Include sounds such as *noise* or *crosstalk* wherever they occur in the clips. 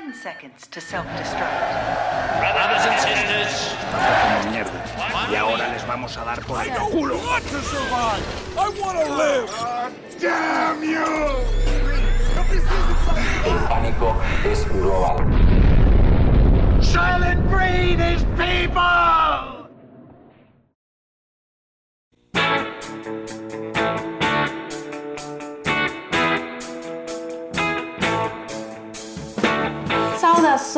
10 seconds to self-destruct. Brothers and sisters, como mierda. Y ahora les vamos a dar por el culo. want to survive. I want to live. ¡Damn you! El pánico es global. Silent breed is people!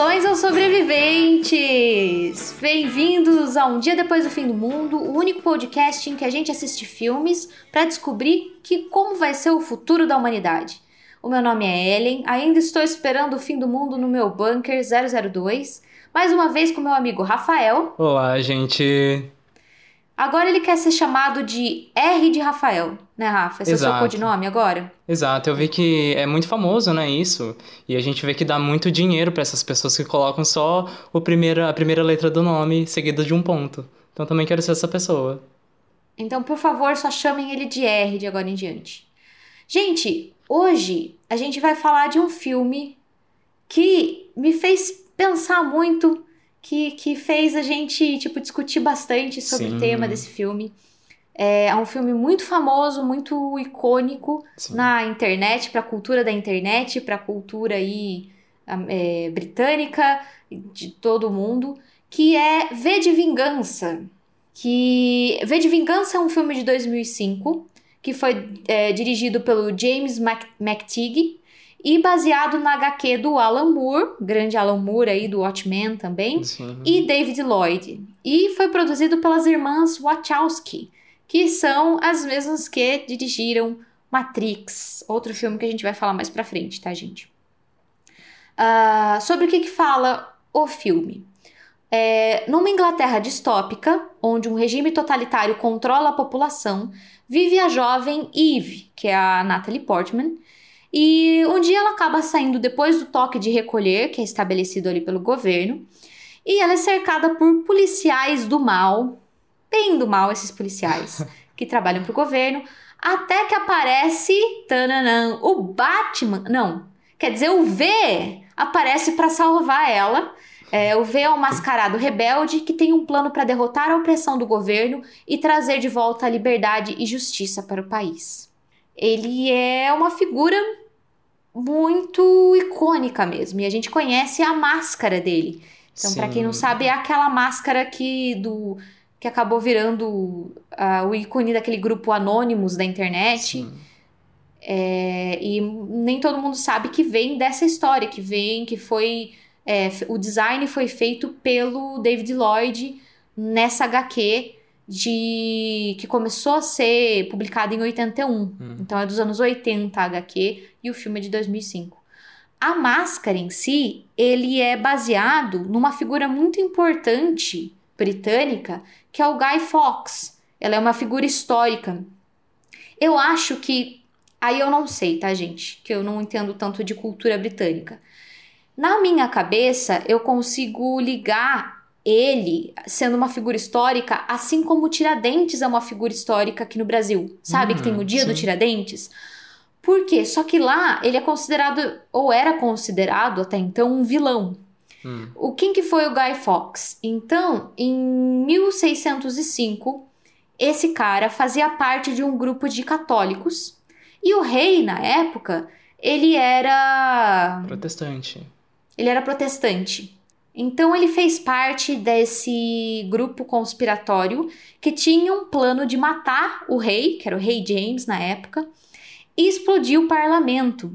Saudações aos sobreviventes! Bem-vindos a Um Dia Depois do Fim do Mundo, o único podcast em que a gente assiste filmes para descobrir que como vai ser o futuro da humanidade. O meu nome é Ellen, ainda estou esperando o fim do mundo no meu bunker 002, mais uma vez com meu amigo Rafael. Olá, gente. Agora ele quer ser chamado de R de Rafael, né, Rafa? Esse é o seu Exato. codinome agora? Exato, eu vi que é muito famoso, né, isso. E a gente vê que dá muito dinheiro pra essas pessoas que colocam só o primeiro, a primeira letra do nome seguida de um ponto. Então também quero ser essa pessoa. Então, por favor, só chamem ele de R de agora em diante. Gente, hoje a gente vai falar de um filme que me fez pensar muito, que, que fez a gente, tipo, discutir bastante sobre Sim. o tema desse filme. É, é um filme muito famoso, muito icônico Sim. na internet, para a cultura da internet, para a cultura aí é, britânica, de todo mundo, que é V de Vingança. Que V de Vingança é um filme de 2005 que foi é, dirigido pelo James McTeague e baseado na HQ do Alan Moore, grande Alan Moore aí do Watchmen também, Sim. e David Lloyd. E foi produzido pelas irmãs Wachowski, que são as mesmas que dirigiram Matrix, outro filme que a gente vai falar mais pra frente, tá, gente? Ah, sobre o que, que fala o filme? É, numa Inglaterra distópica, onde um regime totalitário controla a população, vive a jovem Eve, que é a Natalie Portman, e um dia ela acaba saindo depois do toque de recolher, que é estabelecido ali pelo governo, e ela é cercada por policiais do mal, bem do mal esses policiais, *laughs* que trabalham pro governo, até que aparece, tananã, o Batman, não, quer dizer, o V aparece para salvar ela. É, o V é um mascarado rebelde que tem um plano para derrotar a opressão do governo e trazer de volta a liberdade e justiça para o país. Ele é uma figura muito icônica mesmo, e a gente conhece a máscara dele. Então, para quem não sabe, é aquela máscara que do que acabou virando ah, o ícone daquele grupo Anonymous da internet. É, e nem todo mundo sabe que vem dessa história, que vem, que foi. é, o design foi feito pelo David Lloyd nessa HQ de que começou a ser publicada em 81. Então é dos anos 80 a HQ e o filme é de 2005. A máscara em si, ele é baseado numa figura muito importante britânica, que é o Guy Fawkes. Ela é uma figura histórica. Eu acho que Aí eu não sei, tá, gente? Que eu não entendo tanto de cultura britânica. Na minha cabeça, eu consigo ligar ele sendo uma figura histórica, assim como o Tiradentes é uma figura histórica aqui no Brasil. Sabe que tem o dia do sim. Tiradentes? Por quê? Só que lá ele é considerado, ou era considerado até então, um vilão. Hum. O quem que foi o Guy Fawkes? Então, em 1605, esse cara fazia parte de um grupo de católicos e o rei na época ele era Protestante. ele era protestante. Então ele fez parte desse grupo conspiratório que tinha um plano de matar o rei, que era o rei James na época, e explodir o parlamento.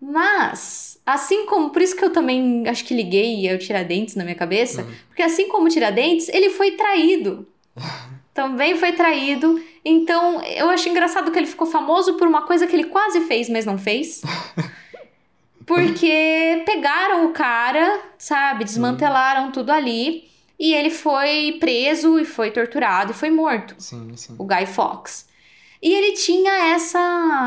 Mas, assim como, por isso que eu também acho que liguei o Tiradentes na minha cabeça, porque assim como Tiradentes, ele foi traído. *laughs* também foi traído. Então, eu acho engraçado que ele ficou famoso por uma coisa que ele quase fez, mas não fez. *laughs* Porque pegaram o cara, sabe? Desmantelaram tudo ali. E ele foi preso e foi torturado e foi morto. Sim, sim. O Guy Fawkes. E ele tinha essa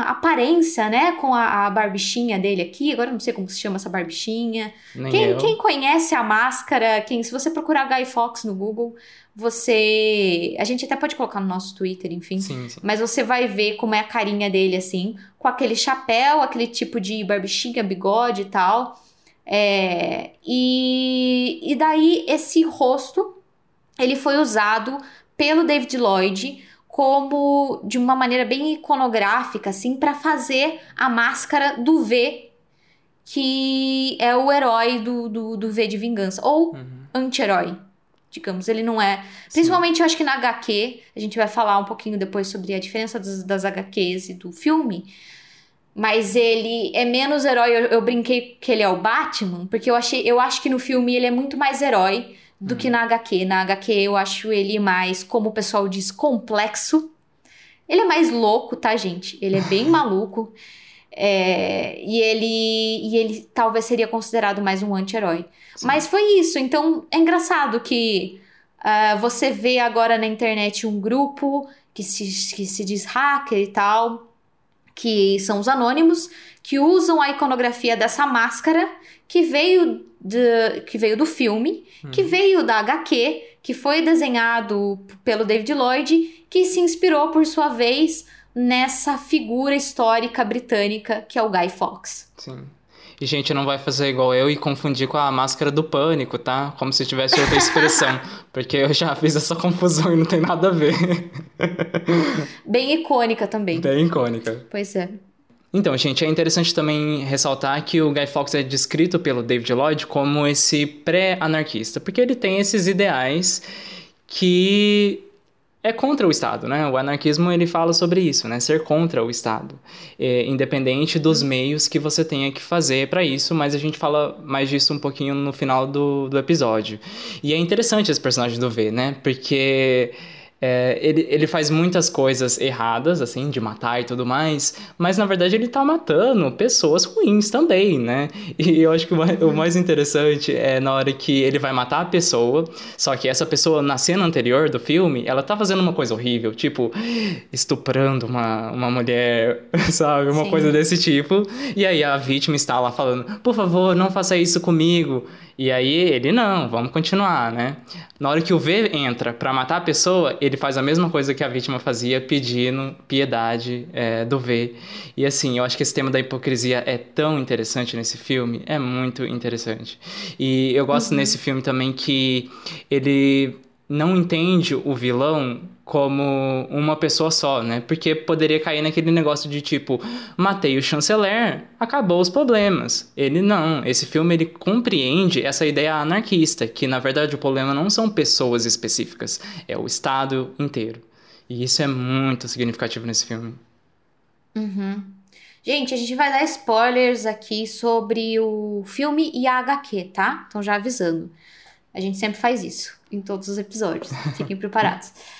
aparência, né? Com a, a barbichinha dele aqui. Agora eu não sei como se chama essa barbichinha. Quem, quem conhece a máscara, quem, se você procurar Guy Fawkes no Google, você. A gente até pode colocar no nosso Twitter, enfim. Sim, sim. Mas você vai ver como é a carinha dele, assim, com aquele chapéu, aquele tipo de barbichinha, bigode e tal. É, e, e daí esse rosto ele foi usado pelo David Lloyd como de uma maneira bem iconográfica, assim, para fazer a máscara do V, que é o herói do, do, do V de vingança, ou anti-herói, digamos. Ele não é. Principalmente, eu acho que na HQ, a gente vai falar um pouquinho depois sobre a diferença das, das HQs e do filme. Mas ele é menos herói. Eu, eu brinquei que ele é o Batman, porque eu achei, eu acho que no filme ele é muito mais herói do que na HQ. Na HQ eu acho ele mais, como o pessoal diz, complexo. Ele é mais louco, tá, gente? Ele é bem *laughs* maluco. É, e ele e ele talvez seria considerado mais um anti-herói. Mas foi isso. Então é engraçado que ah, você vê agora na internet um grupo que se, que se diz hacker e tal, que são os anônimos, que usam a iconografia dessa máscara que veio, de, que veio do filme, que veio da HQ, que foi desenhado pelo David Lloyd, que se inspirou, por sua vez, nessa figura histórica britânica que é o Guy Fawkes. Sim. E, gente, não vai fazer igual eu e confundir com a máscara do pânico, tá? Como se tivesse outra *laughs* expressão. porque eu já fiz essa confusão e não tem nada a ver. Bem icônica também. Bem icônica. Pois é. Então, gente, é interessante também ressaltar que o Guy Fawkes é descrito pelo David Lloyd como esse pré-anarquista, porque ele tem esses ideais que é contra o Estado, né? O anarquismo ele fala sobre isso, né? Ser contra o Estado, é, independente dos meios que você tenha que fazer para isso. Mas a gente fala mais disso um pouquinho no final do, do episódio. E é interessante esse personagem do V, né? Porque é, ele, ele faz muitas coisas erradas, assim, de matar e tudo mais, mas na verdade ele tá matando pessoas ruins também, né? E eu acho que o mais, o mais interessante é na hora que ele vai matar a pessoa, só que essa pessoa, na cena anterior do filme, ela tá fazendo uma coisa horrível, tipo, estuprando uma, uma mulher, *laughs* sabe? Uma Sim. coisa desse tipo. E aí a vítima está lá falando, por favor, não faça isso comigo. E aí ele, não, vamos continuar, né? Na hora que o V entra pra matar a pessoa, ele faz a mesma coisa que a vítima fazia, pedindo piedade é, do V. E assim, eu acho que esse tema da hipocrisia é tão interessante nesse filme, é muito interessante. E eu gosto nesse filme também que ele não entende o vilão como uma pessoa só, né? Porque poderia cair naquele negócio de tipo, matei o chanceler, acabou os problemas. Ele não, esse filme ele compreende essa ideia anarquista, que na verdade o problema não são pessoas específicas, é o estado inteiro. E isso é muito significativo nesse filme. Gente, a gente vai dar spoilers aqui sobre o filme e a HQ, tá? Então já avisando. A gente sempre faz isso em todos os episódios. Fiquem preparados. *laughs*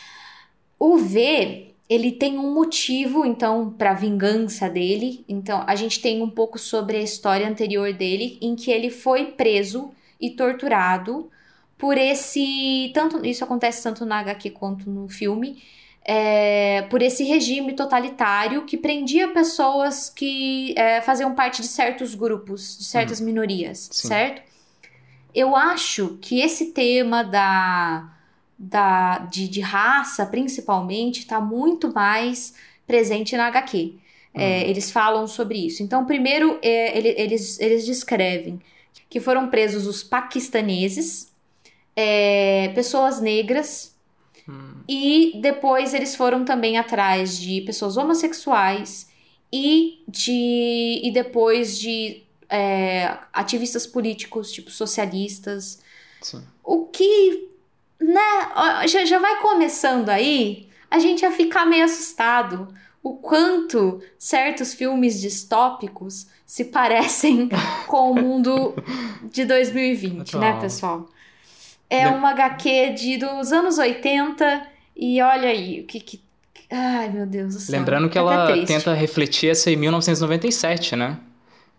O V, ele tem um motivo, então, para vingança dele. Então, a gente tem um pouco sobre a história anterior dele, em que ele foi preso e torturado por esse. Tanto isso acontece tanto na HQ quanto no filme. é, por esse regime totalitário que prendia pessoas que é, faziam parte de certos grupos, de certas minorias, Sim. certo? Eu acho que esse tema da, da de, de raça, principalmente, está muito mais presente na HQ. É, Eles falam sobre isso. Então, primeiro, é, ele- eles, eles descrevem que foram presos os paquistaneses, é, pessoas negras, e depois eles foram também atrás de pessoas homossexuais e de e depois de é, ativistas políticos, tipo socialistas. Sim. O que, né, já, já vai começando aí a gente a ficar meio assustado. O quanto certos filmes distópicos se parecem *laughs* com o mundo de 2020, né, pessoal? É uma HQ de dos anos 80 e olha aí, o que que. Ai, meu Deus do céu. Lembrando que ela triste. tenta refletir essa em 1997, né?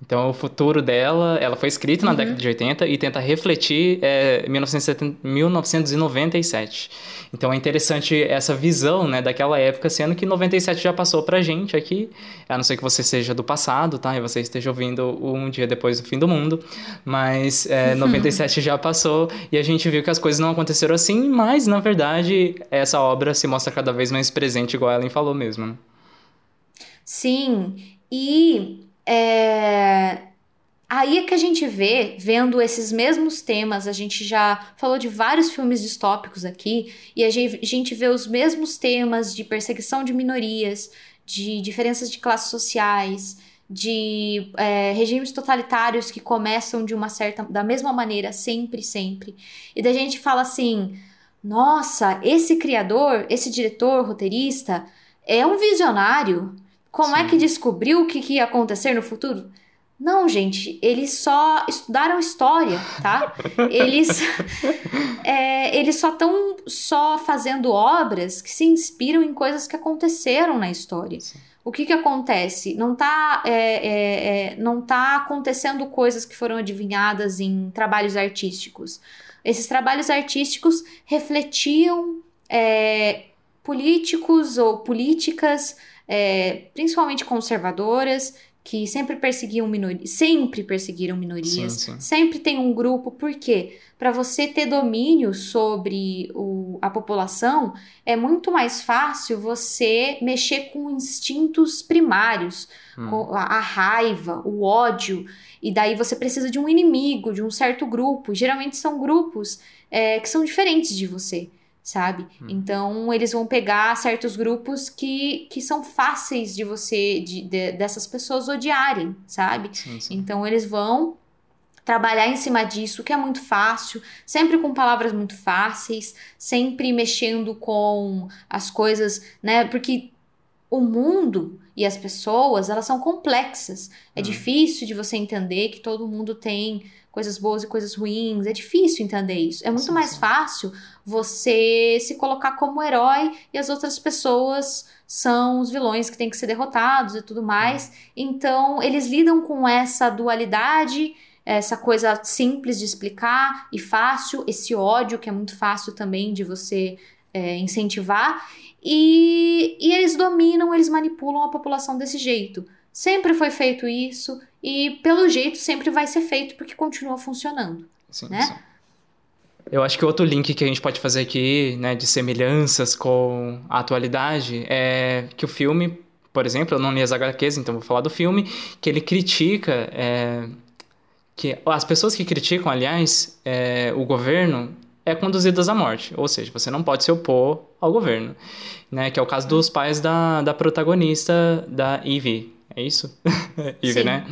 Então, o futuro dela, ela foi escrita Uhum. na década de 80 e tenta refletir é, 1970 1997. Então, é interessante essa visão, né, daquela época, sendo que 97 já passou pra gente aqui, a não ser que você seja do passado, tá? E você esteja ouvindo um dia depois do fim do mundo, mas é, *laughs* 97 já passou e a gente viu que as coisas não aconteceram assim, mas, na verdade, essa obra se mostra cada vez mais presente, igual a Ellen falou mesmo, né? Sim, e é, aí é que a gente vê, vendo esses mesmos temas, a gente já falou de vários filmes distópicos aqui, e a gente vê os mesmos temas de perseguição de minorias, de diferenças de classes sociais, de é, regimes totalitários que começam de uma certa, da mesma maneira, sempre, sempre. E da gente fala assim: nossa, esse criador, esse diretor, roteirista, é um visionário. Como Sim. é que descobriu o que, que ia acontecer no futuro? Não, gente, eles só estudaram história, tá? *laughs* Eles, é, eles só estão só fazendo obras que se inspiram em coisas que aconteceram na história. Sim. O que, que acontece? Não está é, é, é, não tá acontecendo coisas que foram adivinhadas em trabalhos artísticos. Esses trabalhos artísticos refletiam é, políticos ou políticas, é, principalmente conservadoras, que sempre perseguiam minorias, sempre perseguiram minorias, sim, sim. sempre tem um grupo, por quê? Para você ter domínio sobre o, a população, é muito mais fácil você mexer com instintos primários, hum. com a, a, raiva, o ódio, e daí você precisa de um inimigo, de um certo grupo. Geralmente são grupos é, que são diferentes de você sabe? Hum. Então eles vão pegar certos grupos que, que são fáceis de você, de, de dessas pessoas odiarem, sabe? Sim, sim. Então eles vão trabalhar em cima disso, que é muito fácil, sempre com palavras muito fáceis, sempre mexendo com as coisas, né? Porque o mundo e as pessoas, elas são complexas. É hum. difícil de você entender que todo mundo tem coisas boas e coisas ruins. É difícil entender isso. É muito sim, mais sim. fácil você se colocar como herói e as outras pessoas são os vilões que têm que ser derrotados e tudo mais. Hum. Então, eles lidam com essa dualidade, essa coisa simples de explicar e fácil, esse ódio que é muito fácil também de você é, incentivar. E, e eles dominam, eles manipulam a população desse jeito. Sempre foi feito isso e, pelo jeito, sempre vai ser feito porque continua funcionando. Sim, né? Sim. Eu acho que outro link que a gente pode fazer aqui, né, de semelhanças com a atualidade, é que o filme, por exemplo, eu não li as HQs, então vou falar do filme, que ele critica. É, que as pessoas que criticam, aliás, é, o governo é conduzidas à morte, ou seja, você não pode se opor ao governo, né? Que é o caso dos pais da, da protagonista da Eve, é isso? *laughs* Eve, né?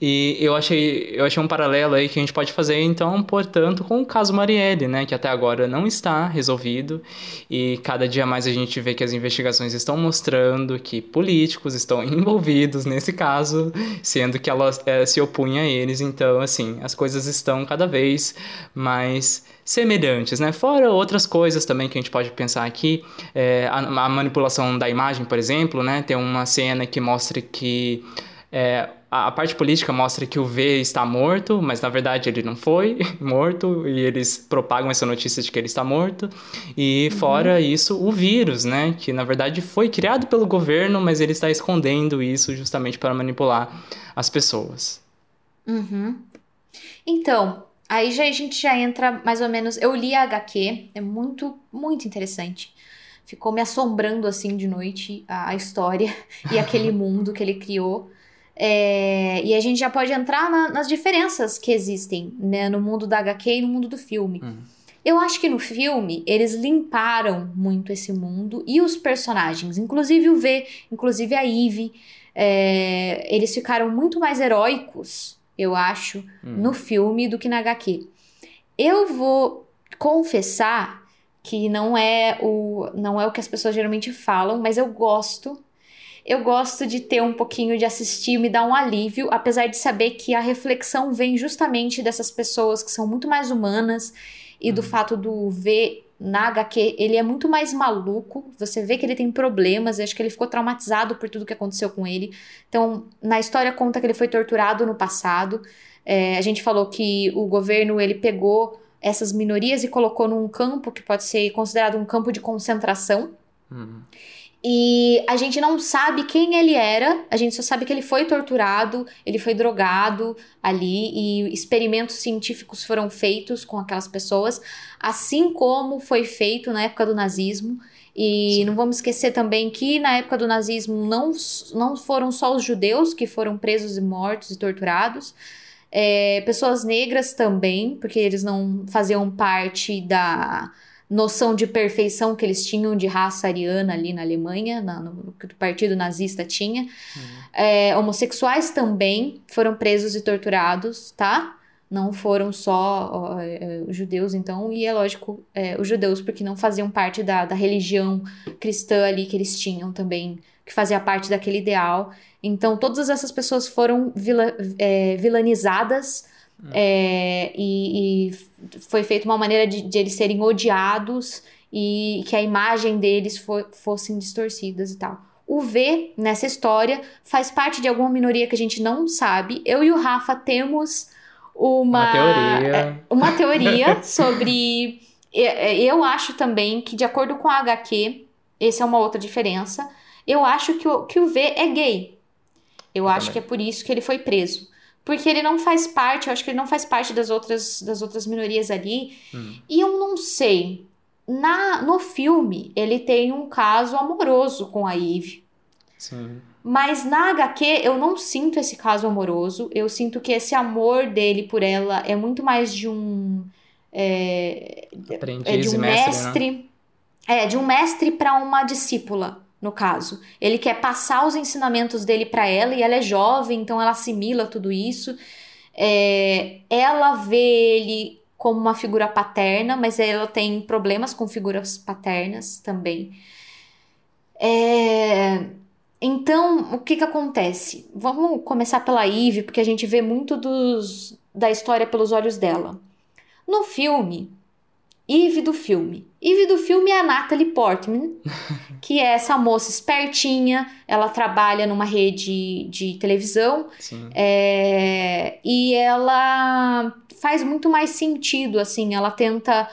E eu achei, eu achei um paralelo aí que a gente pode fazer, então, portanto, com o caso Marielle, né? Que até agora não está resolvido. E cada dia mais a gente vê que as investigações estão mostrando que políticos estão *laughs* envolvidos nesse caso, sendo que ela é, se opunha a eles. Então, assim, as coisas estão cada vez mais semelhantes, né? Fora outras coisas também que a gente pode pensar aqui, é, a, a, manipulação da imagem, por exemplo, né? Tem uma cena que mostra que é, a, a, parte política mostra que o V está morto, mas na verdade ele não foi *laughs* morto e eles propagam essa notícia de que ele está morto. E uhum. fora isso, o vírus, né? Que na verdade foi criado pelo governo, mas ele está escondendo isso justamente para manipular as pessoas. Uhum. Então, Aí já, a gente já entra mais ou menos. Eu li a HQ, é muito, muito interessante. Ficou me assombrando assim de noite a, a história *laughs* e aquele *laughs* mundo que ele criou. É, e a gente já pode entrar na, nas diferenças que existem né, no mundo da HQ e no mundo do filme. Hum. Eu acho que no filme eles limparam muito esse mundo e os personagens, inclusive o V, inclusive a Eve. É, eles ficaram muito mais heróicos eu acho, hum. no filme do que na HQ. Eu vou confessar que não é o não é o que as pessoas geralmente falam, mas eu gosto. Eu gosto de ter um pouquinho de assistir me dar um alívio, apesar de saber que a reflexão vem justamente dessas pessoas que são muito mais humanas e do fato do ver na HQ, ele é muito mais maluco. Você vê que ele tem problemas. Acho que ele ficou traumatizado por tudo que aconteceu com ele. Então, na história conta que ele foi torturado no passado. É, a gente falou que o governo ele pegou essas minorias e colocou num campo que pode ser considerado um campo de concentração. Uhum. E a gente não sabe quem ele era, a gente só sabe que ele foi torturado, ele foi drogado ali e experimentos científicos foram feitos com aquelas pessoas, assim como foi feito na época do nazismo. E Sim. não vamos esquecer também que na época do nazismo não, não foram só os judeus que foram presos e mortos e torturados. É, pessoas negras também, porque eles não faziam parte da noção de perfeição que eles tinham de raça ariana ali na Alemanha, na, no, que o partido nazista tinha. Uhum. É, homossexuais também foram presos e torturados, tá? Não foram só ó, é, os judeus, então, e é lógico, é, os judeus, porque não faziam parte da, da religião cristã ali que eles tinham também, que fazia parte daquele ideal. Então, todas essas pessoas foram vila, é, é, e, e foi feita uma maneira de, de, eles serem odiados e que a imagem deles for, fossem distorcidas e tal. O V, nessa história, faz parte de alguma minoria que a gente não sabe. Eu e o Rafa temos uma, uma teoria, é, uma teoria *laughs* sobre. Eu acho também que, de acordo com a HQ, essa é uma outra diferença. Eu acho que o, que o V é gay. Eu, eu acho também. que é por isso que ele foi preso. Porque ele não faz parte, eu acho que ele não faz parte das outras, das outras minorias ali. Hum. E eu não sei. Na, no filme, ele tem um caso amoroso com a Eve. Sim. Mas na HQ eu não sinto esse caso amoroso. Eu sinto que esse amor dele por ela é muito mais de um. É, é de um mestre. Né? É, de um mestre para uma discípula, no caso. Ele quer passar os ensinamentos dele para ela e ela é jovem, então ela assimila tudo isso. É, ela vê ele como uma figura paterna, mas ela tem problemas com figuras paternas também. É então, o que que acontece? Vamos começar pela Eve, porque a gente vê muito dos, da história pelos olhos dela. No filme, Eve do filme. Eve do filme é a Natalie Portman, *laughs* que é essa moça espertinha, ela trabalha numa rede de televisão é, e ela faz muito mais sentido, assim, ela tenta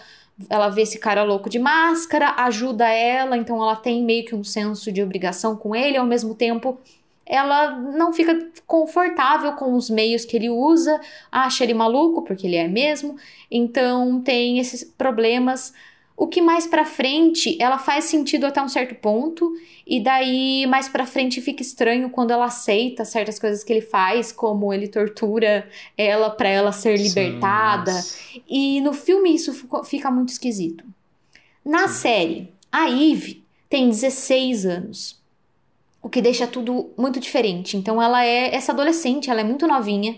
ela vê esse cara louco de máscara, ajuda ela, então ela tem meio que um senso de obrigação com ele, ao mesmo tempo ela não fica confortável com os meios que ele usa, acha ele maluco, porque ele é mesmo, então tem esses problemas o que mais para frente ela faz sentido até um certo ponto e daí mais para frente fica estranho quando ela aceita certas coisas que ele faz, como ele tortura ela para ela ser libertada. Sim, e no filme isso fica muito esquisito. Na Sim. série, a Eve tem 16 anos. O que deixa tudo muito diferente. Então ela é essa adolescente, ela é muito novinha,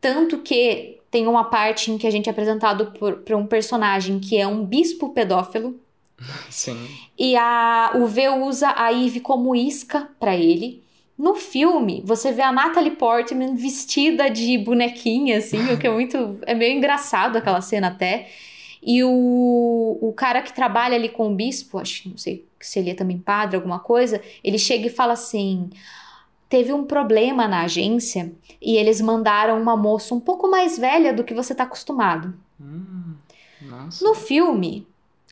tanto que tem uma parte em que a gente é apresentado por, por um personagem que é um bispo pedófilo. *laughs* Sim. E a, o V usa a Eve como isca para ele. No filme, você vê a Natalie Portman vestida de bonequinha, assim, o que é muito. É meio engraçado aquela cena até. E o, o cara que trabalha ali com o bispo, acho não sei se ele é também padre, alguma coisa, ele chega e fala assim: teve um problema na agência e eles mandaram uma moça um pouco mais velha do que você está acostumado. Hum, no filme,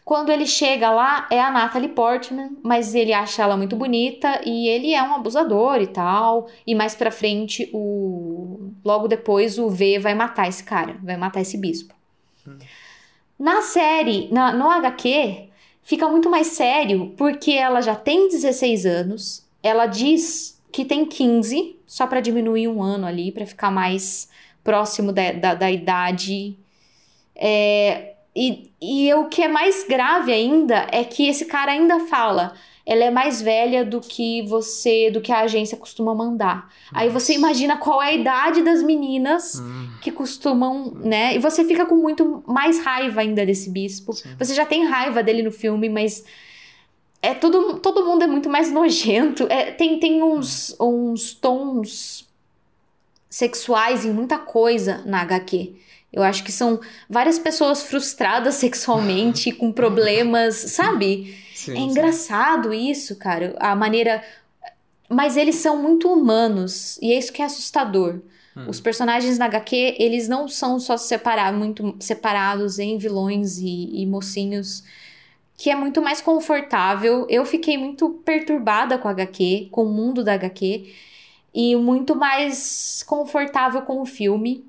quando ele chega lá, é a Natalie Portman, mas ele acha ela muito bonita e ele é um abusador e tal. E mais pra frente, o logo depois, o V vai matar esse cara, vai matar esse bispo. Hum. Na série, na, no HQ, fica muito mais sério porque ela já tem 16 anos, ela diz que tem 15, só para diminuir um ano ali, para ficar mais próximo da, da, da idade. É, e, e o que é mais grave ainda é que esse cara ainda fala. Ela é mais velha do que você, do que a agência costuma mandar. Nossa. Aí você imagina qual é a idade das meninas hum. que costumam, né? E você fica com muito mais raiva ainda desse bispo. Sim. Você já tem raiva dele no filme, mas é tudo, todo mundo é muito mais *laughs* nojento. É, tem, tem uns, uns tons sexuais em muita coisa na HQ. Eu acho que são várias pessoas frustradas *laughs* sexualmente, com problemas, sabe? Sim, é engraçado sim. isso, cara. A maneira. Mas eles são muito humanos, e é isso que é assustador. Hum. Os personagens na HQ, eles não são só separados, muito separados em vilões e, e mocinhos que é muito mais confortável. Eu fiquei muito perturbada com a HQ, com o mundo da HQ, e muito mais confortável com o filme,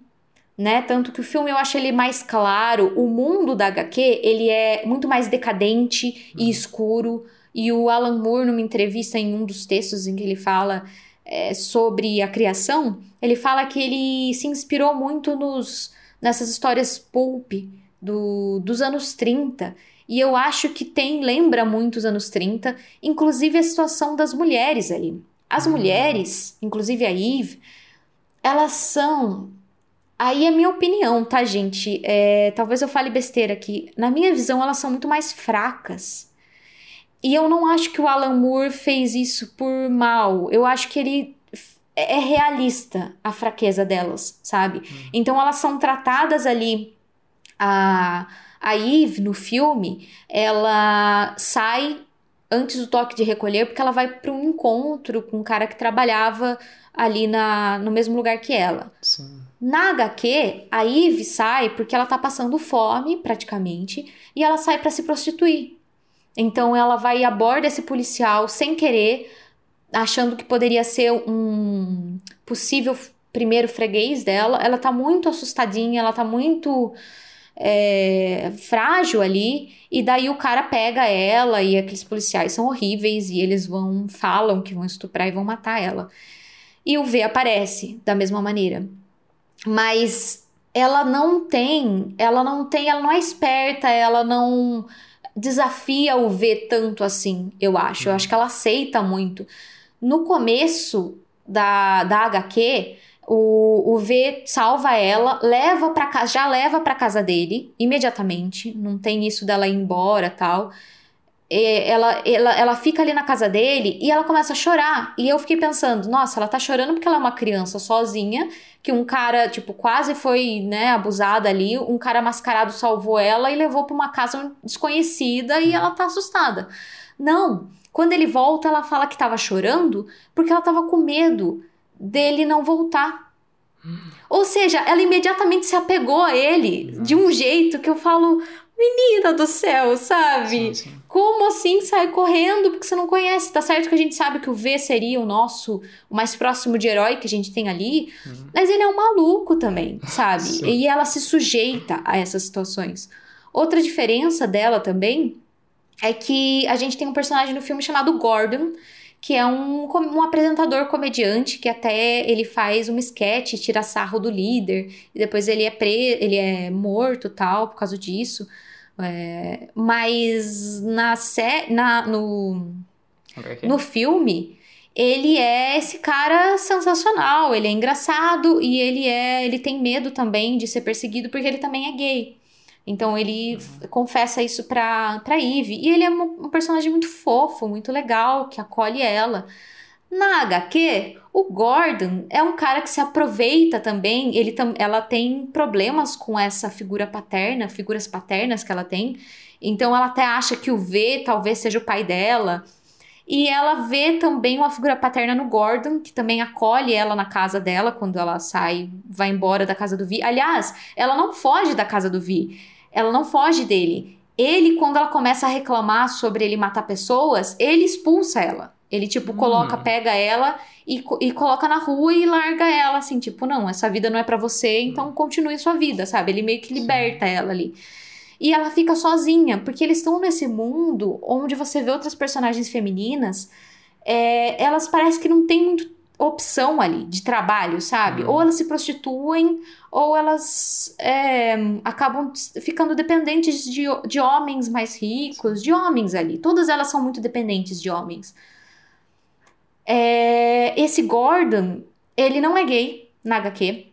né? Tanto que o filme eu acho ele mais claro, o mundo da HQ, ele é muito mais decadente e escuro. E o Alan Moore, numa entrevista em um dos textos em que ele fala é, sobre a criação, ele fala que ele se inspirou muito nos, nessas histórias pulp do, dos anos 30. E eu acho que tem, lembra muito os anos 30, inclusive a situação das mulheres ali. As mulheres, inclusive a Eve, elas são. Aí é minha opinião, tá, gente? É, talvez eu fale besteira aqui. Na minha visão, elas são muito mais fracas. E eu não acho que o Alan Moore fez isso por mal. Eu acho que ele é realista a fraqueza delas, sabe? Uhum. Então elas são tratadas ali. A, a Eve, no filme, ela sai antes do toque de recolher porque ela vai para um encontro com um cara que trabalhava ali na, no mesmo lugar que ela. Sim. Na HQ, a Eve sai porque ela tá passando fome, praticamente, e ela sai para se prostituir. Então ela vai e aborda esse policial sem querer, achando que poderia ser um possível primeiro freguês dela. Ela tá muito assustadinha, ela tá muito é, frágil ali, e daí o cara pega ela e aqueles policiais são horríveis e eles vão, falam que vão estuprar e vão matar ela. E o V aparece da mesma maneira. Mas ela não tem, ela não tem, ela não é esperta, ela não desafia o V tanto assim, eu acho. Eu acho que ela aceita muito. No começo da, da HQ, o, o V salva ela, leva para casa, já leva para casa dele imediatamente. Não tem isso dela ir embora, tal. Ela, ela, ela fica ali na casa dele e ela começa a chorar. E eu fiquei pensando, nossa, ela tá chorando porque ela é uma criança sozinha que um cara, tipo, quase foi, né, abusada ali, um cara mascarado salvou ela e levou para uma casa desconhecida e ela tá assustada. Não, quando ele volta, ela fala que tava chorando porque ela tava com medo dele não voltar. Ou seja, ela imediatamente se apegou a ele de um jeito que eu falo, menina do céu, sabe? Sim, sim. Como assim sai correndo porque você não conhece? Tá certo que a gente sabe que o V seria o nosso, o mais próximo de herói que a gente tem ali, uhum. mas ele é um maluco também, sabe? Sim. E ela se sujeita a essas situações. Outra diferença dela também é que a gente tem um personagem no filme chamado Gordon, que é um, um apresentador comediante que até ele faz um sketch, tira sarro do líder, e depois ele é pre ele é morto tal por causa disso. É, mas na, sé na no, okay. no filme ele é esse cara sensacional, ele é engraçado e ele é ele tem medo também de ser perseguido porque ele também é gay. Então ele uhum. confessa isso pra, pra Eve. E ele é um, um, personagem muito fofo, muito legal, que acolhe ela. Na HQ, o Gordon é um cara que se aproveita também. Ele tam, ela tem problemas com essa figura paterna, figuras paternas que ela tem. Então ela até acha que o V talvez seja o pai dela. E ela vê também uma figura paterna no Gordon, que também acolhe ela na casa dela quando ela sai, vai embora da casa do Vi. Aliás, ela não foge da casa do Vi ela não foge dele. Ele, quando ela começa a reclamar sobre ele matar pessoas, ele expulsa ela. Ele, tipo, hum. coloca, pega ela e, e coloca na rua e larga ela, assim, tipo, não, essa vida não é para você, então continue sua vida, sabe? Ele meio que liberta Sim. ela ali. E ela fica sozinha, porque eles estão nesse mundo onde você vê outras personagens femininas, é, elas parecem que não tem muito opção ali de trabalho, sabe? Uhum. Ou elas se prostituem, ou elas é, acabam ficando dependentes de, de homens mais ricos, de homens ali. Todas elas são muito dependentes de homens. É, esse Gordon, ele não é gay na HQ.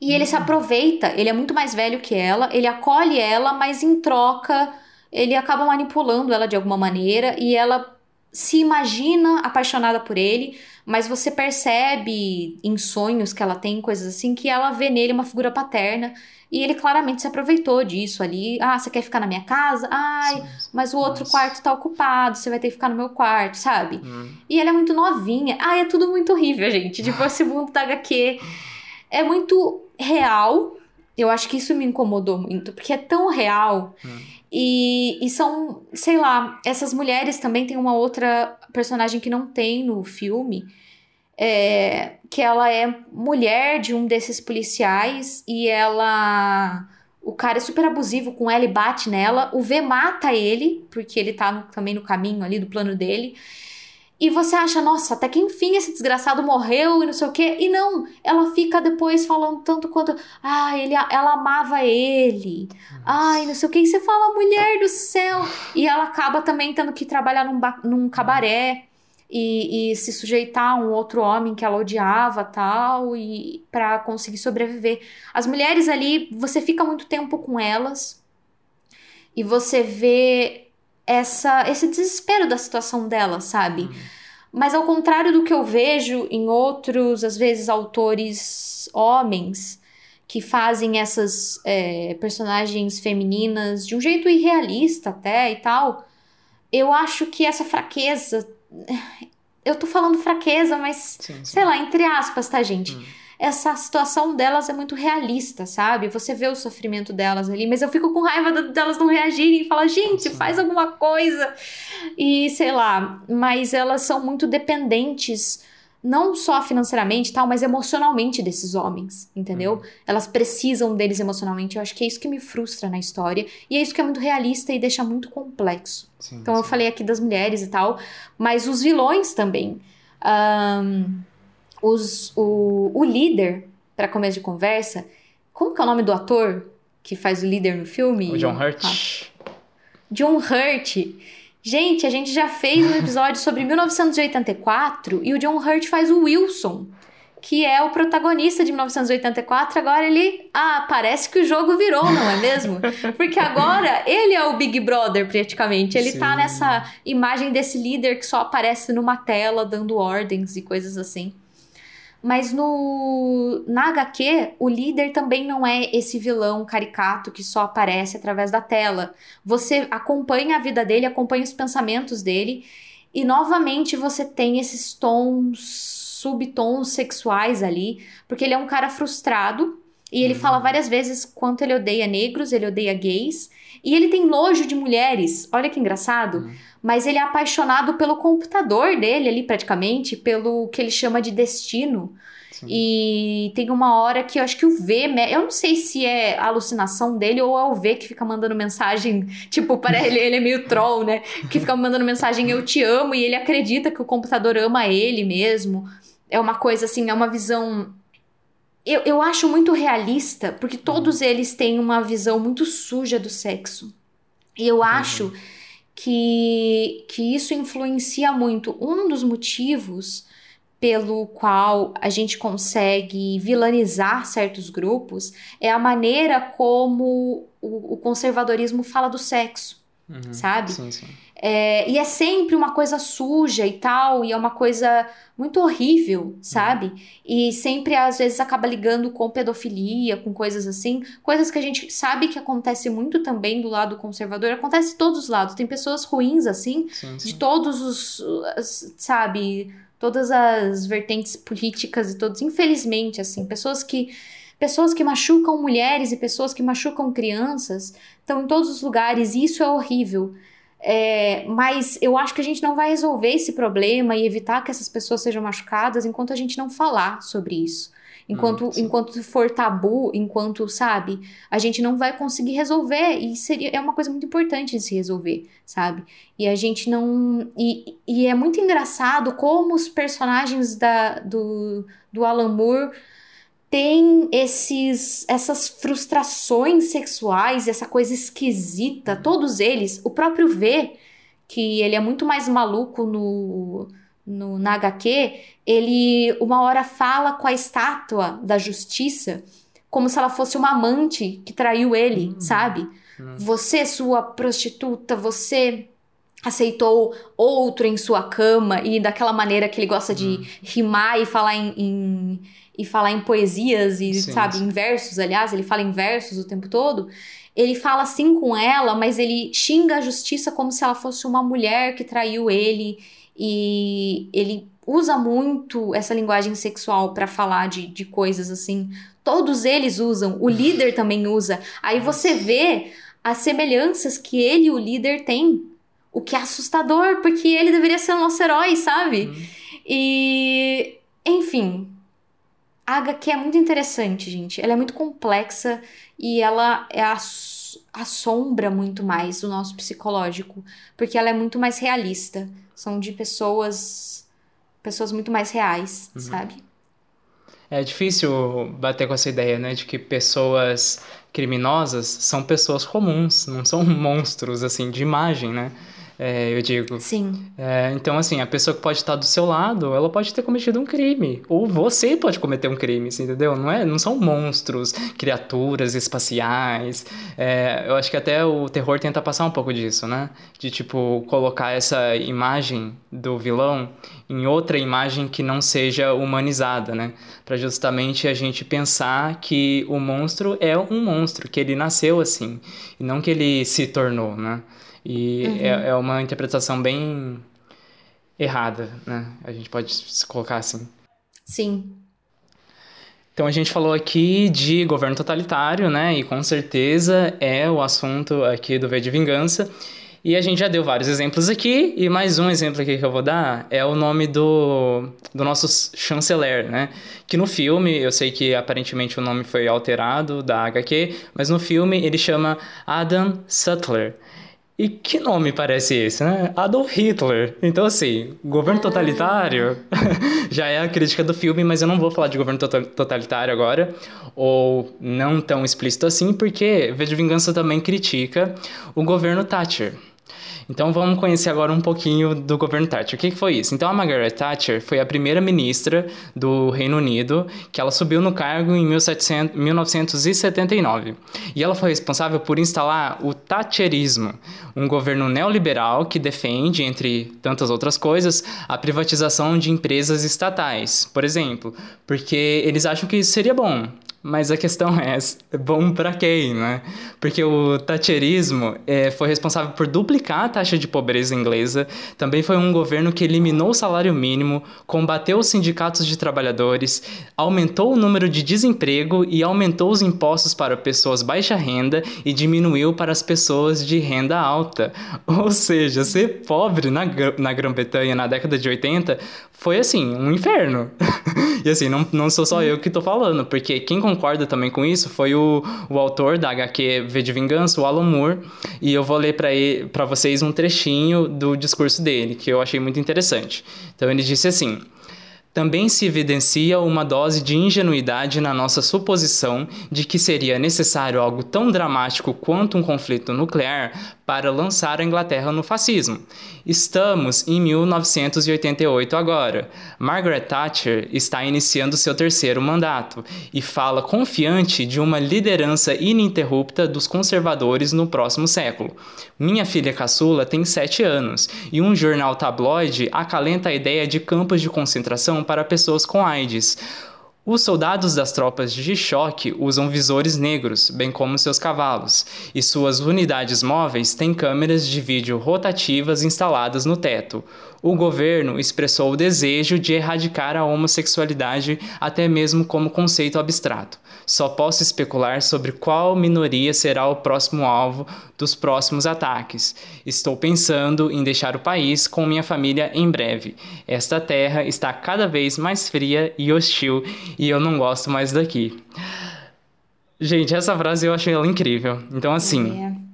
E ele se uhum. aproveita, ele é muito mais velho que ela, ele acolhe ela, mas em troca ele acaba manipulando ela de alguma maneira e ela se imagina apaixonada por ele, mas você percebe em sonhos que ela tem coisas assim que ela vê nele uma figura paterna e ele claramente se aproveitou disso ali. Ah, você quer ficar na minha casa? Ai, sim, mas o outro quarto tá ocupado, você vai ter que ficar no meu quarto, sabe? Hum. E ela é muito novinha. Ai, é tudo muito horrível, gente. Tipo, esse mundo da HQ é muito real. Eu acho que isso me incomodou muito, porque é tão real. Hum e, e são, sei lá, essas mulheres também tem uma outra personagem que não tem no filme, é, que ela é mulher de um desses policiais e ela. O cara é super abusivo com ela e bate nela. O V mata ele, porque ele tá no, também no caminho ali do plano dele. E você acha, nossa, até que enfim esse desgraçado morreu e não sei o quê. E não, ela fica depois falando tanto quanto. Ah, ele, ela amava ele. Ai, não sei o quê. E você fala, mulher do céu. E ela acaba também tendo que trabalhar num, num cabaré. E, e se sujeitar a um outro homem que ela odiava tal. E para conseguir sobreviver. As mulheres ali, você fica muito tempo com elas. E você vê essa, esse desespero da situação dela, sabe? Mas ao contrário do que eu vejo em outros, às vezes, autores homens que fazem essas é, personagens femininas de um jeito irrealista até e tal, eu acho que essa fraqueza. Eu tô falando fraqueza, mas Sim, sim. sei lá, entre aspas, tá, gente? Essa situação delas é muito realista, sabe? Você vê o sofrimento delas ali, mas eu fico com raiva delas não reagirem e falar, gente, faz alguma coisa. E sei lá, mas elas são muito dependentes, não só financeiramente e tal, mas emocionalmente desses homens, entendeu? Elas precisam deles emocionalmente. Eu acho que é isso que me frustra na história. E é isso que é muito realista e deixa muito complexo. Sim, Então eu sim. falei aqui das mulheres e tal, mas os vilões também. Ahn, os, o, o líder, para começo de conversa, como que é o nome do ator que faz o líder no filme? O John Hurt. Ah, John Hurt. Gente, a gente já fez um episódio sobre 1984 e o John Hurt faz o Wilson, que é o protagonista de 1984. Agora ele. Ah, parece que o jogo virou, não é mesmo? Porque agora ele é o Big Brother, praticamente. Ele tá Sim. nessa imagem desse líder que só aparece numa tela dando ordens e coisas assim. Mas no na HQ, o líder também não é esse vilão caricato que só aparece através da tela. Você acompanha a vida dele, acompanha os pensamentos dele, e novamente você tem esses tons, subtons sexuais ali, porque ele é um cara frustrado e ele fala várias vezes quanto ele odeia negros, ele odeia gays, e ele tem nojo de mulheres. Olha que engraçado. Mas ele é apaixonado pelo computador dele ali, praticamente, pelo que ele chama de destino. Sim. E tem uma hora que eu acho que o V, eu não sei se é alucinação dele ou é o V que fica mandando mensagem, *laughs* tipo, para ele, ele é meio troll, né? Que fica mandando mensagem eu te amo e ele acredita que o computador ama ele mesmo. É uma coisa assim, é uma visão eu, eu acho muito realista, porque todos eles têm uma visão muito suja do sexo. E eu acho que, que isso influencia muito. Um dos motivos pelo qual a gente consegue vilanizar certos grupos é a maneira como o, o conservadorismo fala do sexo, Uhum. sabe? Sim, sim. É, e é sempre uma coisa suja e tal, e é uma coisa muito horrível, sabe? E sempre às vezes acaba ligando com pedofilia, com coisas assim, coisas que a gente sabe que acontece muito também do lado conservador, acontece de todos os lados. Tem pessoas ruins assim, sim, de sim. todos os, sabe, todas as vertentes políticas e todos, infelizmente, assim, pessoas que pessoas que machucam mulheres e pessoas que machucam crianças estão em todos os lugares e isso é horrível. É, mas eu acho que a gente não vai resolver esse problema e evitar que essas pessoas sejam machucadas enquanto a gente não falar sobre isso. Enquanto, Hum, enquanto for tabu, enquanto, sabe, a gente não vai conseguir resolver. E seria, é uma coisa muito importante de se resolver, sabe? E a gente não. E, e é muito engraçado como os personagens da, do, do Alan Moore têm esses, essas frustrações sexuais, essa coisa esquisita, todos eles. O próprio V, que ele é muito mais maluco no, no, na HQ, ele uma hora fala com a estátua da justiça como se ela fosse uma amante que traiu ele, sabe? Você, sua prostituta, você aceitou outro em sua cama e daquela maneira que ele gosta de rimar e falar em, em- e falar em poesias e Sim, sabe sim. em versos aliás ele fala em versos o tempo todo ele fala assim com ela mas ele xinga a justiça como se ela fosse uma mulher que traiu ele e ele usa muito essa linguagem sexual pra falar de, de coisas assim todos eles usam o líder também usa aí você vê as semelhanças que ele e o líder têm o que é assustador, porque ele deveria ser o nosso herói, sabe? E, enfim, a HQ é muito interessante, gente. Ela é muito complexa e ela é a assombra muito mais o nosso psicológico, porque ela é muito mais realista. São de pessoas pessoas muito mais reais, Uhum. sabe? É difícil bater com essa ideia, né, de que pessoas criminosas são pessoas comuns, não são *laughs* monstros, assim, de imagem, né? É, eu digo. Sim. É, então, assim, a pessoa que pode estar do seu lado, ela pode ter cometido um crime. Ou você pode cometer um crime, assim, entendeu? Não, é, não são monstros, criaturas espaciais. É, eu acho que até o terror tenta passar um pouco disso, né? De, tipo, colocar essa imagem do vilão em outra imagem que não seja humanizada, né? Pra justamente a gente pensar que o monstro é um monstro, que ele nasceu assim, e não que ele se tornou, né? E é, é uma interpretação bem errada, né? A gente pode se colocar assim. Sim. Então a gente falou aqui de governo totalitário, né? E com certeza é o assunto aqui do V de Vingança. E a gente já deu vários exemplos aqui, e mais um exemplo aqui que eu vou dar é o nome do, do nosso chanceler, né? Que no filme, eu sei que aparentemente o nome foi alterado da HQ, mas no filme ele chama Adam Sutler. E que nome parece esse, né? Adolf Hitler. Então, assim, governo totalitário *laughs* já é a crítica do filme, mas eu não vou falar de governo tota- totalitário agora, ou não tão explícito assim, porque V Vingança também critica o governo Thatcher. Então vamos conhecer agora um pouquinho do governo Thatcher. O que, que foi isso? Então a Margaret Thatcher foi a primeira ministra do Reino Unido, que ela subiu no cargo em 1700 1979. E ela foi responsável por instalar o Thatcherismo, um governo neoliberal que defende, entre tantas outras coisas, a privatização de empresas estatais, por exemplo, porque eles acham que isso seria bom. Mas a questão é, é bom para quem, né? Porque o Thatcherismo é, foi responsável por duplicar a taxa de pobreza inglesa, também foi um governo que eliminou o salário mínimo, combateu os sindicatos de trabalhadores, aumentou o número de desemprego e aumentou os impostos para pessoas baixa renda e diminuiu para as pessoas de renda alta. *laughs* Ou seja, ser pobre na, na Grã-Bretanha na década de 80 foi assim, um inferno. *laughs* e assim, não, não sou só eu que tô falando, porque quem concorda também com isso foi o, o autor da HQ V de Vingança, o Alan Moore, e eu vou ler para vocês um trechinho do discurso dele, que eu achei muito interessante. Então ele disse assim: também se evidencia uma dose de ingenuidade na nossa suposição de que seria necessário algo tão dramático quanto um conflito nuclear para lançar a Inglaterra no fascismo. Estamos em 1988 agora. Margaret Thatcher está iniciando seu terceiro mandato e fala confiante de uma liderança ininterrupta dos conservadores no próximo século. Minha filha caçula tem sete anos e um jornal tabloide acalenta a ideia de campos de concentração para pessoas com AIDS. Os soldados das tropas de choque usam visores negros, bem como seus cavalos, e suas unidades móveis têm câmeras de vídeo rotativas instaladas no teto. O governo expressou o desejo de erradicar a homossexualidade até mesmo como conceito abstrato. Só posso especular sobre qual minoria será o próximo alvo dos próximos ataques. Estou pensando em deixar o país com minha família em breve. Esta terra está cada vez mais fria e hostil e eu não gosto mais daqui. Gente, essa frase eu achei ela incrível. Então, assim, É.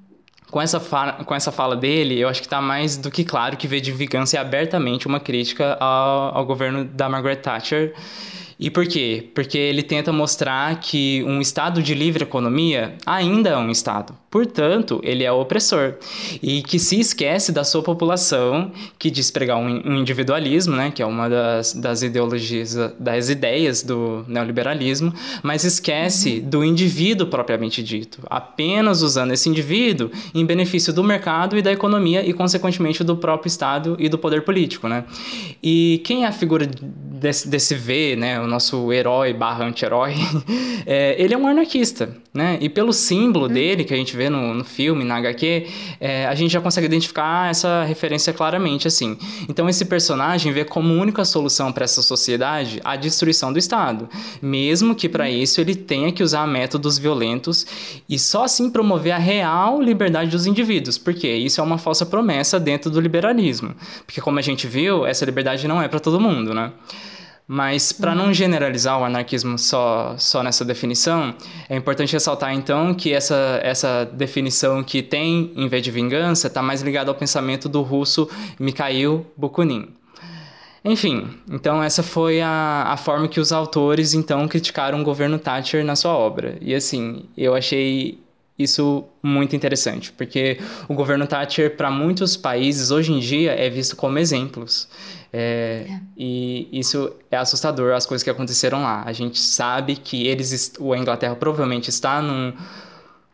com essa, com essa fala dele, eu acho que tá mais do que claro que V de Vingança é abertamente uma crítica ao, ao governo da Margaret Thatcher. E por quê? Porque ele tenta mostrar que um Estado de livre economia ainda é um Estado. Portanto, ele é opressor. E que se esquece da sua população, que diz pregar um, individualismo, né, que é uma das, das ideologias, das ideias do neoliberalismo, mas esquece do indivíduo propriamente dito, apenas usando esse indivíduo em benefício do mercado e da economia e, consequentemente, do próprio Estado e do poder político. Né? E quem é a figura desse, desse V, né, o nosso herói barra anti-herói, *laughs* é, ele é um anarquista, né? E pelo símbolo dele, que a gente vê no, no filme, na HQ, é, a gente já consegue identificar essa referência claramente, assim. Então esse personagem vê como única solução para essa sociedade a destruição do Estado, mesmo que para isso ele tenha que usar métodos violentos e só assim promover a real liberdade dos indivíduos, porque isso é uma falsa promessa dentro do liberalismo, porque como a gente viu, essa liberdade não é para todo mundo, né? Mas para não generalizar o anarquismo só, só nessa definição, é importante ressaltar então que essa, essa definição que tem em vez de vingança está mais ligada ao pensamento do russo Mikhail Bakunin. Enfim, então essa foi a, a forma que os autores então criticaram o governo Thatcher na sua obra. E assim, eu achei isso muito interessante, porque o governo Thatcher, para muitos países, hoje em dia, é visto como exemplos. É, é. E isso é assustador, as coisas que aconteceram lá. A gente sabe que eles, a Inglaterra provavelmente está num,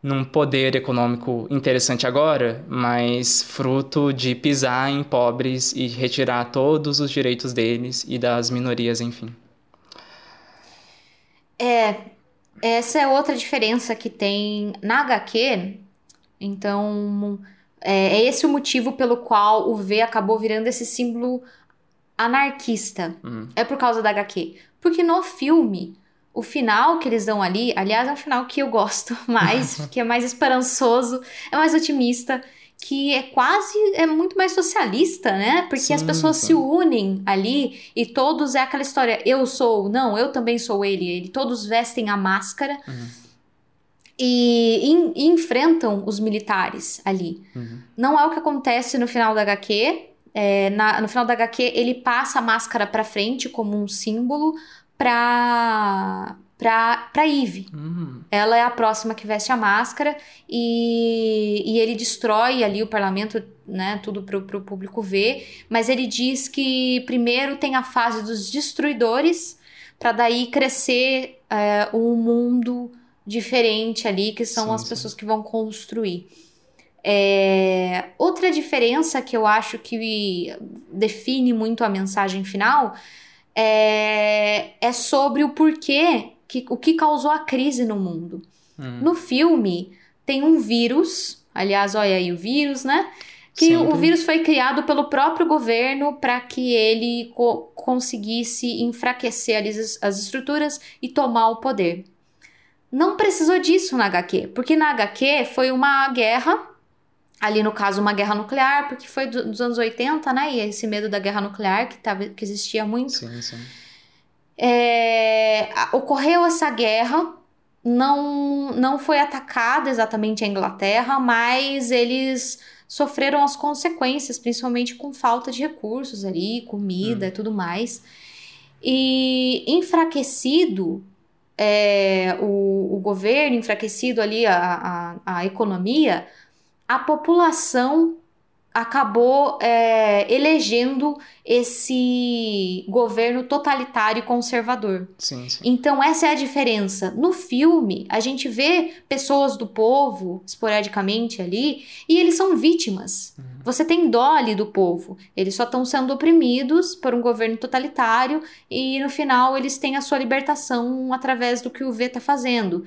num poder econômico interessante agora, mas fruto de pisar em pobres e retirar todos os direitos deles e das minorias, enfim. É, essa é outra diferença que tem na HQ. Então, é, é esse o motivo pelo qual o V acabou virando esse símbolo anarquista. Uhum. É por causa da HQ. Porque no filme, o final que eles dão ali, aliás, é um final que eu gosto *laughs* mais, *laughs* que é mais esperançoso, é mais otimista que é quase, é muito mais socialista, né? Porque sim, as pessoas sim. se unem ali e todos é aquela história, eu sou, não, eu também sou ele, ele todos vestem a máscara uhum. e, e, enfrentam os militares ali. Uhum. Não é o que acontece no final da HQ. É, na, no final da HQ, ele passa a máscara para frente como um símbolo para pra, pra Eve. Uhum. Ela é a próxima que veste a máscara e, e ele destrói ali o parlamento, né? Tudo pro, pro público ver. Mas ele diz que primeiro tem a fase dos destruidores, para daí crescer é, um mundo diferente ali, que são sim, as sim. pessoas que vão construir. É, outra diferença que eu acho que define muito a mensagem final é, é sobre o porquê que, o que causou a crise no mundo. Hum. No filme, tem um vírus, aliás, olha aí o vírus, né? Que Sempre. o vírus foi criado pelo próprio governo para que ele co conseguisse enfraquecer as, as estruturas e tomar o poder. Não precisou disso na HQ, porque na HQ foi uma guerra ali no caso uma guerra nuclear, porque foi dos anos 80, né? E esse medo da guerra nuclear que, tava, que existia muito. Sim, sim. É, ocorreu essa guerra, não, não foi atacada exatamente a Inglaterra, mas eles sofreram as consequências, principalmente com falta de recursos ali, comida hum. e tudo mais. E enfraquecido é, o, o governo, enfraquecido ali a, a, a economia, a população acabou é, elegendo esse governo totalitário e conservador. Sim, sim. Então, essa é a diferença. No filme, a gente vê pessoas do povo, esporadicamente ali, e eles são vítimas. Uhum. Você tem dó ali do povo. Eles só estão sendo oprimidos por um governo totalitário e, no final, eles têm a sua libertação através do que o V está fazendo.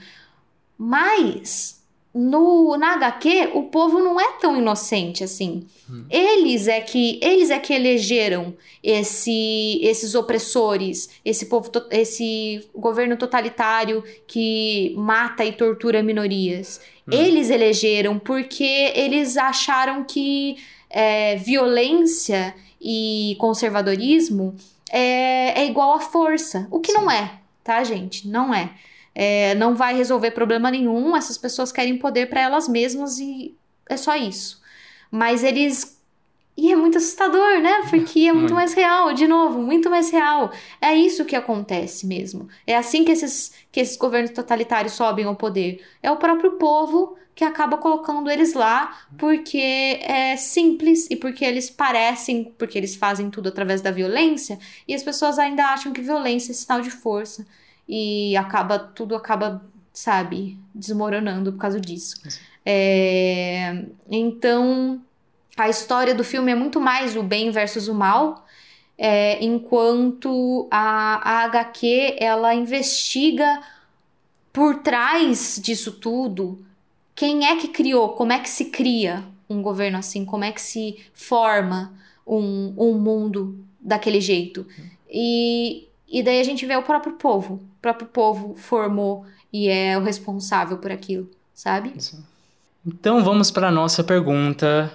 Mas no na HQ o povo não é tão inocente assim. Hum. Eles é que eles é que elegeram esse esses opressores, esse povo esse governo totalitário que mata e tortura minorias. Hum. Eles elegeram porque eles acharam que é, violência e conservadorismo é, é igual a força, o que Sim. não é, tá, gente? Não é é, não vai resolver problema nenhum, essas pessoas querem poder para elas mesmas e é só isso. Mas eles. E é muito assustador, né? Porque é muito mais real, de novo, muito mais real. É isso que acontece mesmo. É assim que esses, que esses governos totalitários sobem ao poder. É o próprio povo que acaba colocando eles lá porque é simples e porque eles parecem, porque eles fazem tudo através da violência, e as pessoas ainda acham que violência é sinal de força e acaba tudo acaba, sabe, desmoronando por causa disso. É, então, a história do filme é muito mais o bem versus o mal, é, enquanto a, a HQ ela investiga por trás disso tudo quem é que criou, como é que se cria um governo assim, como é que se forma um, um mundo daquele jeito. E, e daí a gente vê o próprio povo próprio povo formou e é o responsável por aquilo, sabe? Então vamos para a nossa pergunta.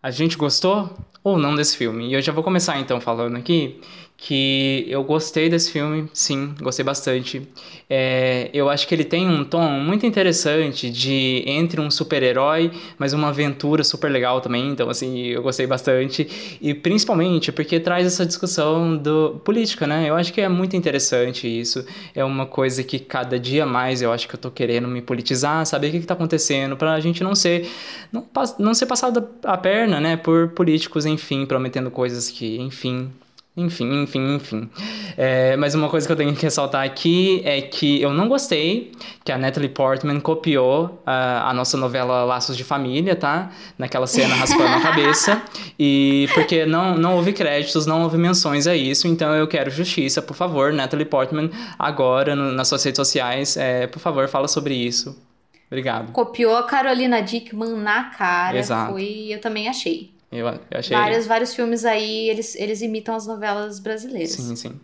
A gente gostou ou não desse filme? E eu já vou começar então falando aqui que eu gostei desse filme, sim, gostei bastante. É, eu acho que ele tem um tom muito interessante de entre um super-herói, mas uma aventura super legal também. Então, assim, eu gostei bastante. E principalmente porque traz essa discussão do política, né? Eu acho que é muito interessante isso. É uma coisa que cada dia mais eu acho que eu tô querendo me politizar, saber o que, que tá acontecendo, pra gente não ser não, não ser passado a perna, né, por políticos, enfim, prometendo coisas que, enfim, enfim, enfim, enfim. É, mas uma coisa que eu tenho que ressaltar aqui é que eu não gostei que a Natalie Portman copiou uh, a nossa novela Laços de Família, tá? Naquela cena raspando a *laughs* cabeça. E porque não, não houve créditos, não houve menções a isso, então eu quero justiça, por favor, Natalie Portman, agora no, nas suas redes sociais, é, por favor, fala sobre isso. Obrigado. Copiou a Carolina Dickman na cara. Exato. Foi, eu também achei. Eu, achei. Vários, vários filmes aí, eles, eles imitam as novelas brasileiras. Sim, sim.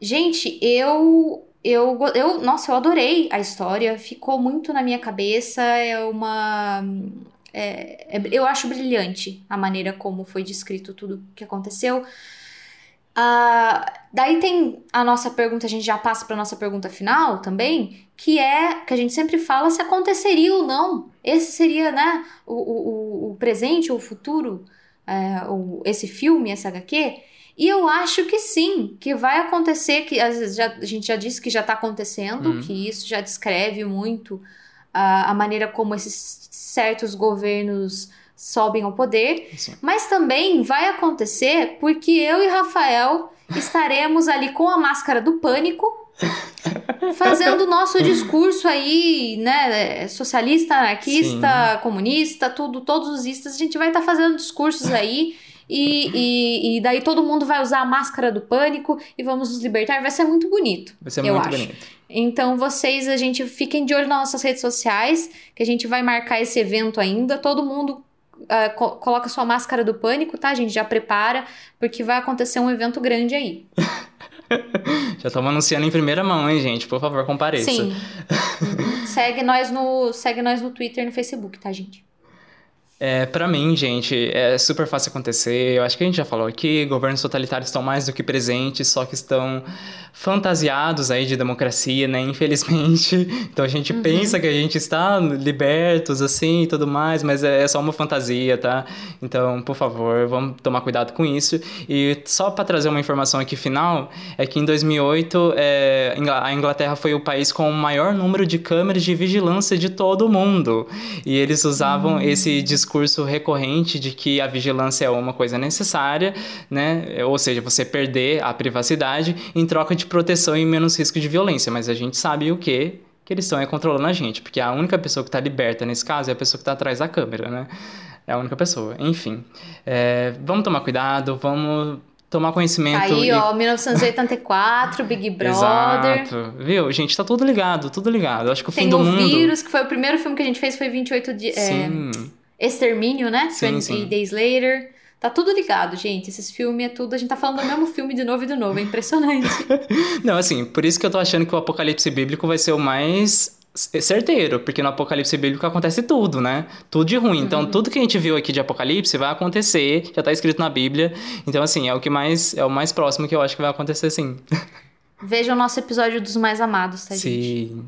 Gente, eu. Eu, eu, nossa, eu adorei a história, ficou muito na minha cabeça. É uma. É, é, eu acho brilhante a maneira como foi descrito tudo que aconteceu. Uh, daí tem a nossa pergunta, a gente já passa para nossa pergunta final também, que é que a gente sempre fala se aconteceria ou não. Esse seria, né, o, o, o presente ou o futuro, é, o, esse filme, essa HQ. E eu acho que sim, que vai acontecer, que às vezes já, a gente já disse que já está acontecendo, uhum. que isso já descreve muito a, a maneira como esses certos governos sobem ao poder, mas também vai acontecer porque eu e Rafael estaremos ali com a máscara do pânico, *laughs* fazendo o nosso discurso aí, né, socialista, anarquista, Sim. comunista, tudo, todos os istas, a gente vai estar tá fazendo discursos aí e, e, e, daí todo mundo vai usar a máscara do pânico e vamos nos libertar. Vai ser muito bonito. Vai ser eu muito acho. bonito. Então vocês, a gente fiquem de olho nas nossas redes sociais, que a gente vai marcar esse evento ainda. Todo mundo Uh, co coloca sua máscara do pânico, tá, gente? Já prepara, porque vai acontecer um evento grande aí. *laughs* Já estamos anunciando em primeira mão, hein, gente? Por favor, compareça. Sim. *laughs* segue, nós no, segue nós no Twitter e no Facebook, tá, gente? É, para mim, gente, é super fácil acontecer. Eu acho que a gente já falou aqui, governos totalitários estão mais do que presentes, só que estão fantasiados aí de democracia, né? Infelizmente. *laughs* Então a gente uhum. pensa que a gente está libertos, assim, e tudo mais, mas é, é só uma fantasia, tá? Então, por favor, vamos tomar cuidado com isso. E só para trazer uma informação aqui final, é que em 2008 é, a Inglaterra foi o país com o maior número de câmeras de vigilância de todo o mundo. E eles usavam uhum. esse discurso recorrente de que a vigilância é uma coisa necessária, né? Ou seja, você perder a privacidade em troca de proteção e menos risco de violência. Mas a gente sabe o que que eles estão é controlando a gente, porque a única pessoa que está liberta nesse caso é a pessoa que está atrás da câmera, né? É a única pessoa. Enfim, é, vamos tomar cuidado, vamos tomar conhecimento. Aí, e... ó, 1984, Big *laughs* Brother. Exato. Viu? Gente, tá tudo ligado, tudo ligado. Acho que o Tem fim do mundo... Tem o Vírus, que foi o primeiro filme que a gente fez, foi 28 dias... Sim. É... Extermínio, né? Sim, 20 sim. Days Later. Tá tudo ligado, gente. Esses filmes é tudo. A gente tá falando do mesmo filme de novo e de novo. É impressionante. *laughs* Não, assim, por isso que eu tô achando que o Apocalipse Bíblico vai ser o mais certeiro, porque no Apocalipse Bíblico acontece tudo, né? Tudo de ruim. Então, uhum. tudo que a gente viu aqui de Apocalipse vai acontecer, já tá escrito na Bíblia. Então, assim, é o que mais é o mais próximo que eu acho que vai acontecer, sim. *laughs* Veja o nosso episódio dos mais amados, tá, sim. gente? Sim.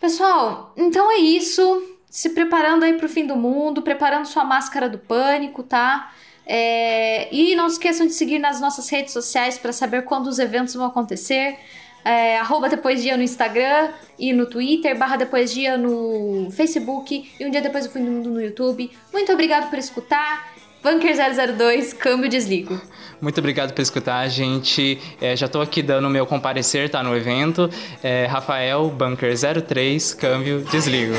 Pessoal, então é isso. Se preparando aí pro fim do mundo, preparando sua máscara do pânico, tá? É, e não esqueçam de seguir nas nossas redes sociais para saber quando os eventos vão acontecer. É, arroba Depois Dia no Instagram e no Twitter, barra Depois Dia no Facebook e um dia depois do fim do mundo no YouTube. Muito obrigado por escutar. Bunker 002, câmbio desligo. Muito obrigado por escutar, gente. É, já estou aqui dando o meu comparecer, tá no evento. É, Rafael, Bunker 03, câmbio desligo.